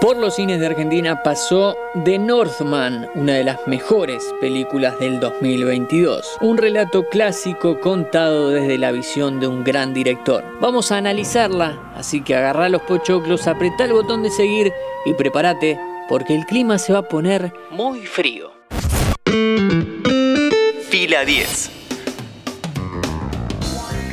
Por los cines de Argentina pasó The Northman, una de las mejores películas del 2022. Un relato clásico contado desde la visión de un gran director. Vamos a analizarla, así que agarra los pochoclos, apretá el botón de seguir y prepárate porque el clima se va a poner muy frío. Fila 10.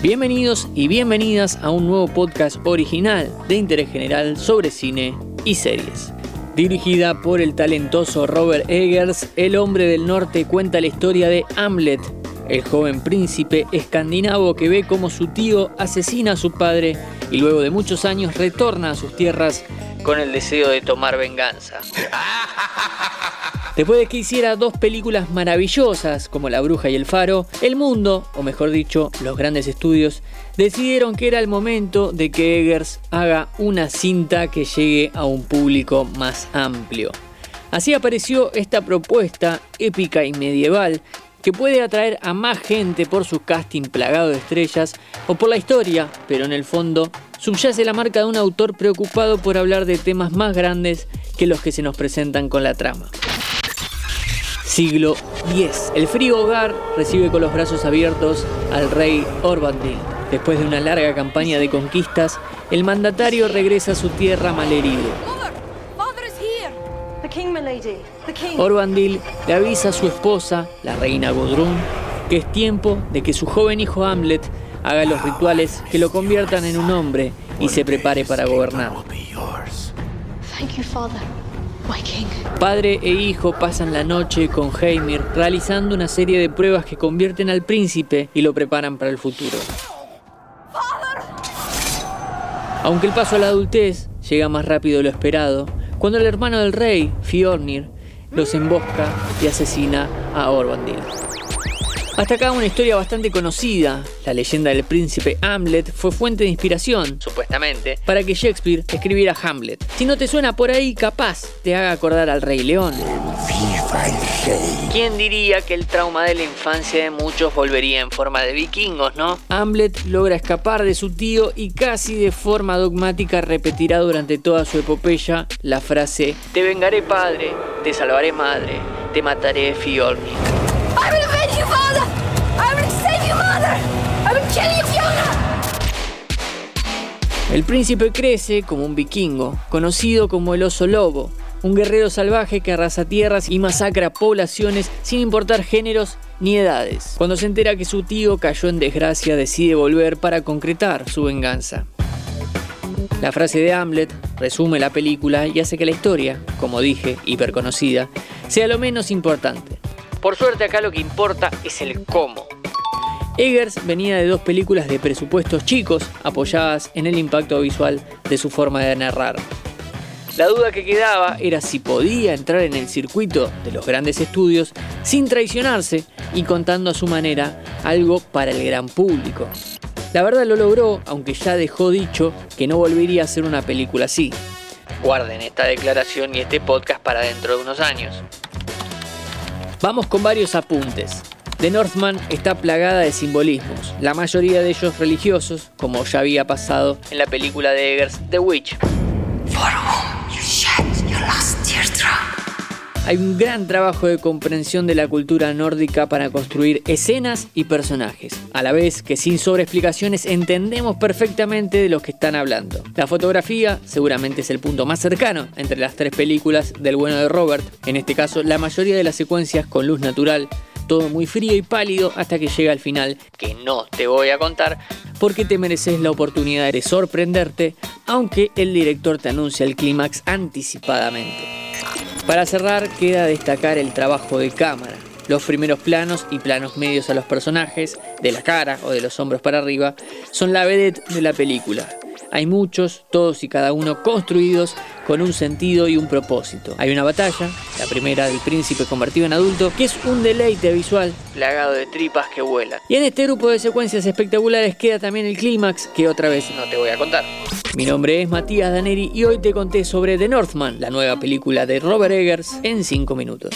Bienvenidos y bienvenidas a un nuevo podcast original de interés general sobre cine y series. Dirigida por el talentoso Robert Eggers, El hombre del norte cuenta la historia de Hamlet, el joven príncipe escandinavo que ve cómo su tío asesina a su padre y luego de muchos años retorna a sus tierras con el deseo de tomar venganza. Después de que hiciera dos películas maravillosas como La Bruja y El Faro, el mundo, o mejor dicho, los grandes estudios, decidieron que era el momento de que Eggers haga una cinta que llegue a un público más amplio. Así apareció esta propuesta épica y medieval que puede atraer a más gente por su casting plagado de estrellas o por la historia, pero en el fondo subyace la marca de un autor preocupado por hablar de temas más grandes que los que se nos presentan con la trama. Siglo X. El frío hogar recibe con los brazos abiertos al rey Orbandil. Después de una larga campaña de conquistas, el mandatario regresa a su tierra malherido. Orbandil le avisa a su esposa, la reina Gudrun, que es tiempo de que su joven hijo Hamlet haga los rituales que lo conviertan en un hombre y se prepare para gobernar. Padre e hijo pasan la noche con Heimir realizando una serie de pruebas que convierten al príncipe y lo preparan para el futuro. Aunque el paso a la adultez llega más rápido de lo esperado, cuando el hermano del rey, Fjornir, los embosca y asesina a Orbandil. Hasta acá una historia bastante conocida. La leyenda del príncipe Hamlet fue fuente de inspiración, supuestamente, para que Shakespeare escribiera Hamlet. Si no te suena por ahí, capaz te haga acordar al Rey León. ¿Quién diría que el trauma de la infancia de muchos volvería en forma de vikingos, no? Hamlet logra escapar de su tío y casi de forma dogmática repetirá durante toda su epopeya la frase: Te vengaré padre, te salvaré madre, te mataré Fjolnir. El príncipe crece como un vikingo, conocido como el oso lobo, un guerrero salvaje que arrasa tierras y masacra poblaciones sin importar géneros ni edades. Cuando se entera que su tío cayó en desgracia, decide volver para concretar su venganza. La frase de Hamlet resume la película y hace que la historia, como dije, hiperconocida, sea lo menos importante. Por suerte acá lo que importa es el cómo. Eggers venía de dos películas de presupuestos chicos apoyadas en el impacto visual de su forma de narrar. La duda que quedaba era si podía entrar en el circuito de los grandes estudios sin traicionarse y contando a su manera algo para el gran público. La verdad lo logró, aunque ya dejó dicho que no volvería a hacer una película así. Guarden esta declaración y este podcast para dentro de unos años. Vamos con varios apuntes. The Northman está plagada de simbolismos, la mayoría de ellos religiosos, como ya había pasado en la película de Eggers The Witch. Hay un gran trabajo de comprensión de la cultura nórdica para construir escenas y personajes, a la vez que sin sobreexplicaciones entendemos perfectamente de los que están hablando. La fotografía seguramente es el punto más cercano entre las tres películas del bueno de Robert, en este caso la mayoría de las secuencias con luz natural, todo muy frío y pálido hasta que llega al final, que no te voy a contar, porque te mereces la oportunidad de sorprenderte, aunque el director te anuncia el clímax anticipadamente. Para cerrar, queda destacar el trabajo de cámara. Los primeros planos y planos medios a los personajes, de la cara o de los hombros para arriba, son la vedette de la película. Hay muchos, todos y cada uno construidos con un sentido y un propósito. Hay una batalla, la primera del príncipe convertido en adulto, que es un deleite visual, plagado de tripas que vuelan. Y en este grupo de secuencias espectaculares queda también el clímax, que otra vez no te voy a contar. Mi nombre es Matías Daneri y hoy te conté sobre The Northman, la nueva película de Robert Eggers, en 5 minutos.